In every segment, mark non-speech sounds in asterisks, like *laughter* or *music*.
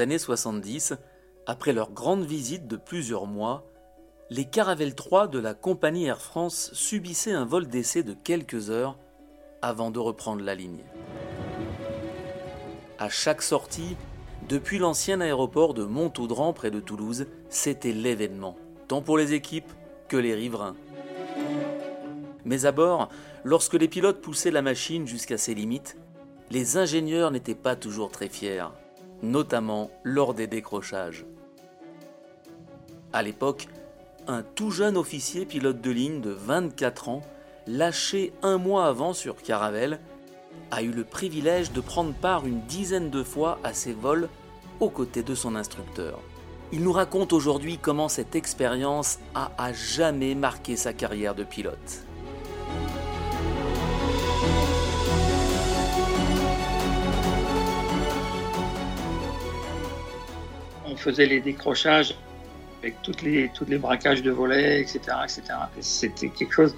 années 70, après leur grande visite de plusieurs mois, les Caravelle 3 de la compagnie Air France subissaient un vol d'essai de quelques heures avant de reprendre la ligne. À chaque sortie, depuis l'ancien aéroport de Montaudran près de Toulouse, c'était l'événement, tant pour les équipes que les riverains. Mais à bord, lorsque les pilotes poussaient la machine jusqu'à ses limites, les ingénieurs n'étaient pas toujours très fiers, notamment lors des décrochages. À l'époque, un tout jeune officier pilote de ligne de 24 ans, lâché un mois avant sur Caravelle, a eu le privilège de prendre part une dizaine de fois à ses vols aux côtés de son instructeur. Il nous raconte aujourd'hui comment cette expérience a à jamais marqué sa carrière de pilote. On faisait les décrochages avec toutes les, tous les braquages de volets, etc. etc. C'était quelque chose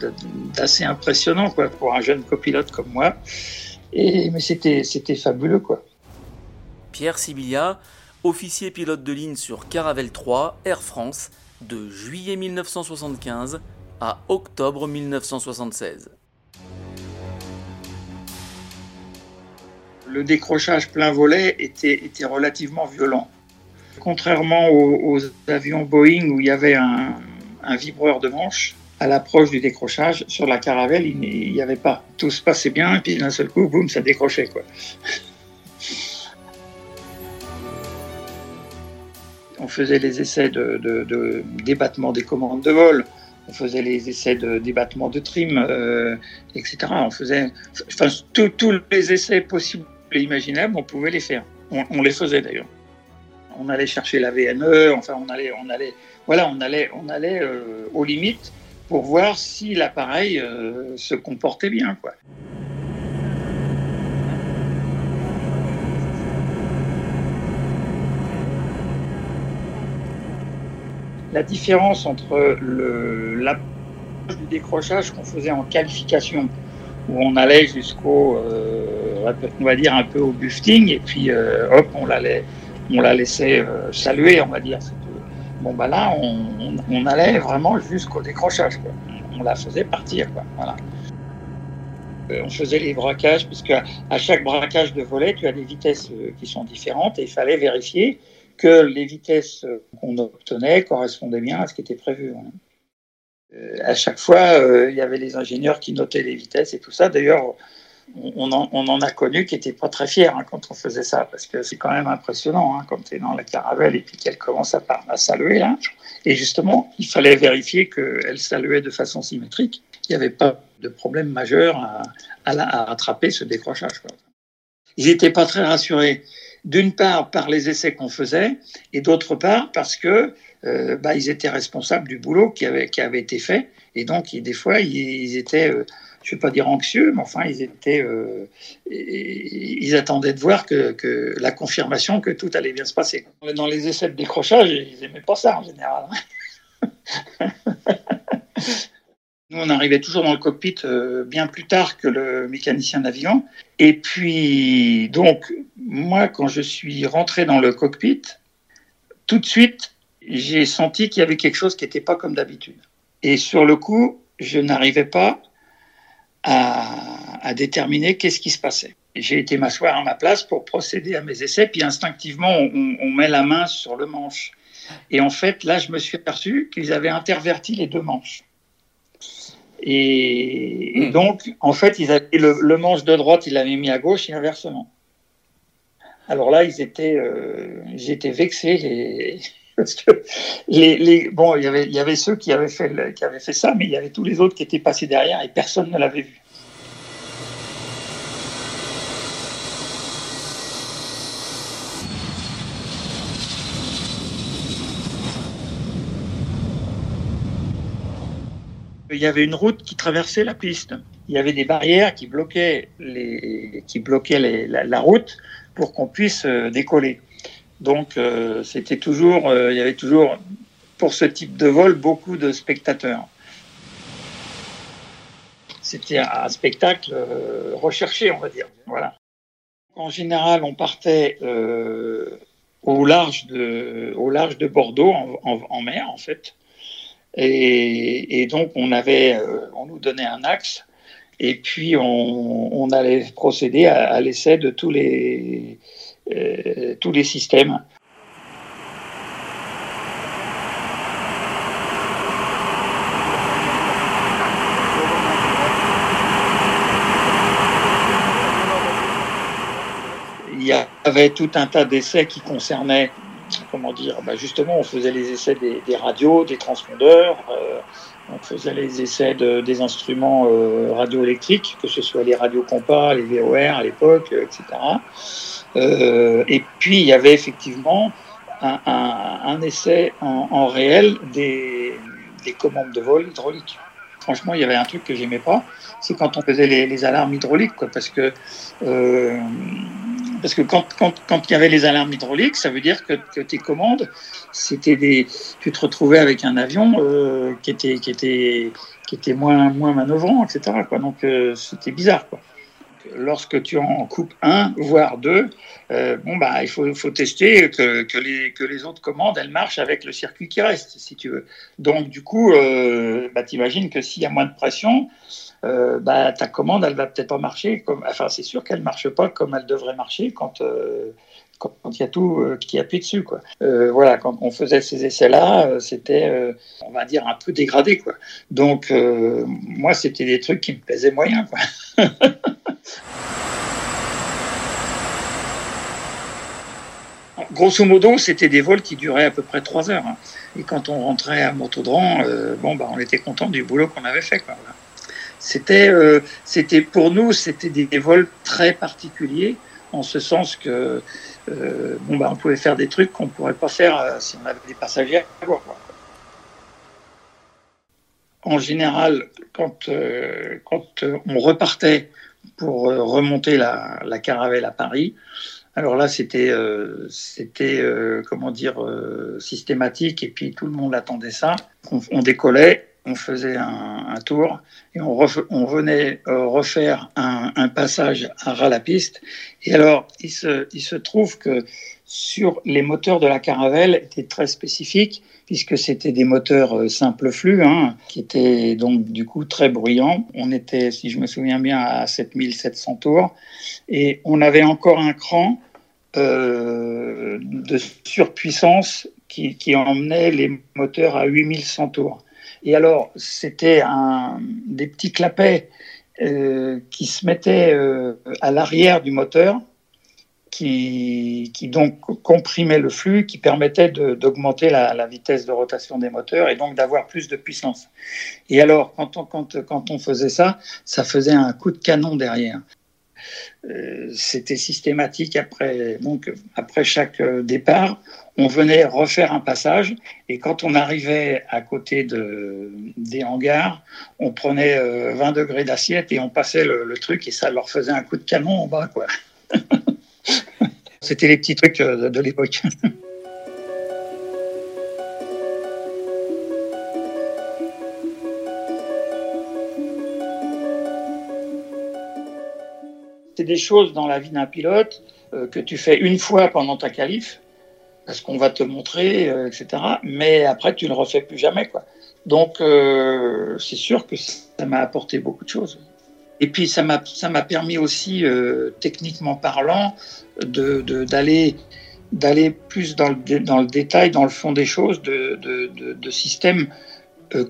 d'assez impressionnant quoi, pour un jeune copilote comme moi. Et, mais c'était fabuleux. quoi. Pierre Sibilia, officier pilote de ligne sur Caravelle 3, Air France, de juillet 1975 à octobre 1976. Le décrochage plein volet était, était relativement violent. Contrairement aux, avions Boeing où il y avait un, vibreur de manche, à l'approche du décrochage, sur la caravelle, il n'y avait pas. Tout se passait bien, et puis d'un seul coup, boum, ça décrochait. Quoi. On faisait les essais de, débattement des commandes de vol, on faisait les essais de débattement de trim, euh, etc. On faisait enfin, tous les essais possibles et imaginables, on pouvait les faire. on les faisait d'ailleurs on allait chercher la VNE, enfin on allait, on allait, voilà, on allait, on allait euh, aux limites pour voir si l'appareil euh, se comportait bien. La différence entre le, l'approche du décrochage qu'on faisait en qualification, où on allait jusqu'au, euh, bufting, et puis hop, on allait on la laissait euh, saluer, on va dire. Bon, bah là, on, allait vraiment jusqu'au décrochage. On la faisait partir. Voilà. Euh, on faisait les braquages, puisque à chaque braquage de volet, tu as des vitesses euh, qui sont différentes et il fallait vérifier que les vitesses qu'on obtenait correspondaient bien à ce qui était prévu. À chaque fois, il y avait les ingénieurs qui notaient les vitesses et tout ça. D'ailleurs, on en, a connu qui n'étaient pas très fiers hein, quand on faisait ça, parce que c'est quand même impressionnant hein, quand tu es dans la caravelle et puis qu'elle commence à, à saluer. Là. Et justement, il fallait vérifier qu'elle saluait de façon symétrique. Il n'y avait pas de problème majeur à, à, rattraper ce décrochage. Ils n'étaient pas très rassurés, d'une part par les essais qu'on faisait, et d'autre part parce que euh, bah, ils étaient responsables du boulot qui avait, qui avait été fait, et donc des fois ils, étaient euh, je ne vais pas dire anxieux, mais enfin, ils étaient, euh, ils attendaient de voir que, la confirmation que tout allait bien se passer. Dans les essais de décrochage, ils n'aimaient pas ça en général. *laughs* On arrivait toujours dans le cockpit euh, bien plus tard que le mécanicien d'avion. Et puis, donc, moi, quand je suis rentré dans le cockpit, tout de suite, j'ai senti qu'il y avait quelque chose qui n'était pas comme d'habitude. Et sur le coup, je n'arrivais pas à, déterminer qu'est-ce qui se passait. J'ai été m'asseoir à ma place pour procéder à mes essais, puis instinctivement, on, met la main sur le manche. Et en fait, là, je me suis aperçu qu'ils avaient interverti les deux manches. Et, hmm. donc, en fait, ils avaient le, manche de droite, ils l'avaient mis à gauche et inversement. Alors là, ils étaient, euh, j'étais vexé. Les, *laughs* parce que les, bon, il y avait, il y avait ceux qui avaient fait, qui avaient fait ça, mais il y avait tous les autres qui étaient passés derrière et personne ne l'avait vu. Il y avait une route qui traversait la piste. Il y avait des barrières qui bloquaient, les, qui bloquaient la, route pour qu'on puisse euh, décoller. Donc, euh, c'était toujours, euh, il y avait toujours, pour ce type de vol, beaucoup de spectateurs. C'était un spectacle recherché, on va dire. Voilà. En général, on partait au large de, au large de Bordeaux, en, mer en fait. Et, donc on avait, euh, on nous donnait un axe, et puis on, allait procéder à, l'essai de tous les, euh, tous les systèmes. il y avait tout un tas d'essais qui concernaient, comment dire, bah, justement, on faisait les essais des, radios, des transpondeurs, euh, on faisait les essais des instruments euh, radioélectriques, que ce soit les radios compas, les VOR à l'époque, euh, etc. et puis, il y avait effectivement un, essai en, réel des, commandes de vol hydrauliques franchement, il y avait un truc que j'aimais pas, c'est quand on faisait les, alarmes hydrauliques, quoi, parce que parce que quand, quand, quand, il y avait les alarmes hydrauliques, ça veut dire que, tes commandes, c'était des, tu te retrouvais avec un avion euh, qui était, qui était, qui était moins, moins manœuvrant, etc. Quoi. Donc euh, c'était bizarre. Quoi. Lorsque tu en coupes un, voire deux, euh, bon bah il faut, tester que, les, autres commandes elles marchent avec le circuit qui reste, si tu veux. Donc du coup, bah, t'imagines que s'il y a moins de pression, euh, bah, ta commande, elle va peut-être pas marcher. Comme, enfin, c'est sûr qu'elle marche pas comme elle devrait marcher quand euh, il y a tout euh, qui appuie dessus. Quoi. voilà, quand on faisait ces essais-là, c'était, on va dire, un peu dégradé. Quoi. Donc, moi, c'était des trucs qui me plaisaient moyen. Quoi. *laughs* Grosso modo, c'était des vols qui duraient à peu près trois heures. Hein. Et quand on rentrait à Montaudan, bon, bah, on était content du boulot qu'on avait fait. C'était, euh, c'était pour nous, c'était des, vols très particuliers, en ce sens que euh, bon, bah, on pouvait faire des trucs qu'on ne pourrait pas faire euh, si on avait des passagers à. En général, quand, quand on repartait pour remonter la, la, caravelle à Paris, alors là, c'était, c'était comment dire, systématique, et puis tout le monde attendait ça. on décollait, on faisait un, tour et on, on venait euh, refaire un, passage à ras la piste. Et alors, il se, il se trouve que sur les moteurs de la Caravelle étaient très spécifiques puisque c'était des moteurs euh, simple flux hein, qui étaient donc du coup très bruyants. On était, si je me souviens bien, à 7700 tours et on avait encore un cran euh, de surpuissance qui, emmenait les moteurs à 8100 tours. Et alors, c'était des petits clapets euh, qui se mettaient à l'arrière du moteur, qui, donc comprimaient le flux, qui permettaient d'augmenter la, vitesse de rotation des moteurs et donc d'avoir plus de puissance. Et alors, quand on, faisait ça, ça faisait un coup de canon derrière. Euh, c'était systématique après, donc, après chaque euh, départ. On venait refaire un passage et quand on arrivait à côté de, des hangars, on prenait 20 euh, degrés d'assiette et on passait le, truc et ça leur faisait un coup de canon en bas. quoi. *laughs* C'était les petits trucs de l'époque. *laughs* c'est des choses dans la vie d'un pilote euh, que tu fais une fois pendant ta qualif, parce qu'on va te montrer, euh, etc. Mais après, tu ne le refais plus jamais. Quoi. Donc, euh, c'est sûr que ça m'a apporté beaucoup de choses. Et puis, ça m'a, ça m'a permis aussi, techniquement parlant, de, d'aller, d'aller plus dans le, dans le détail, dans le fond des choses, de, de, de systèmes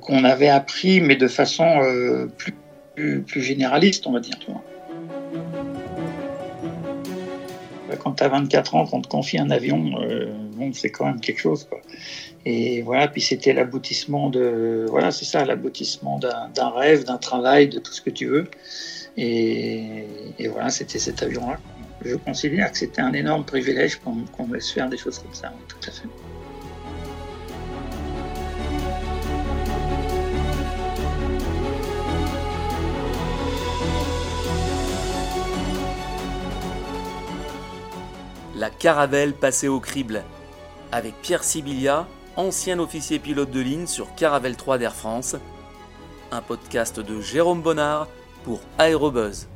qu'on avait appris, mais de façon plus, plus, plus, généraliste, on va dire. Quand tu as 24 ans, qu'on te confie un avion, euh, bon, c'est quand même quelque chose. Quoi. Et voilà, puis c'était l'aboutissement de. Voilà, c'est ça, l'aboutissement d'un rêve, d'un travail, de tout ce que tu veux. Et, voilà, c'était cet avion-là. Je considère que c'était un énorme privilège qu'on laisse faire des choses comme ça, tout à fait. La caravelle passée au crible, avec Pierre Sibilia, ancien officier pilote de ligne sur Caravelle 3 d'Air France, un podcast de Jérôme Bonnard pour Aérobuzz.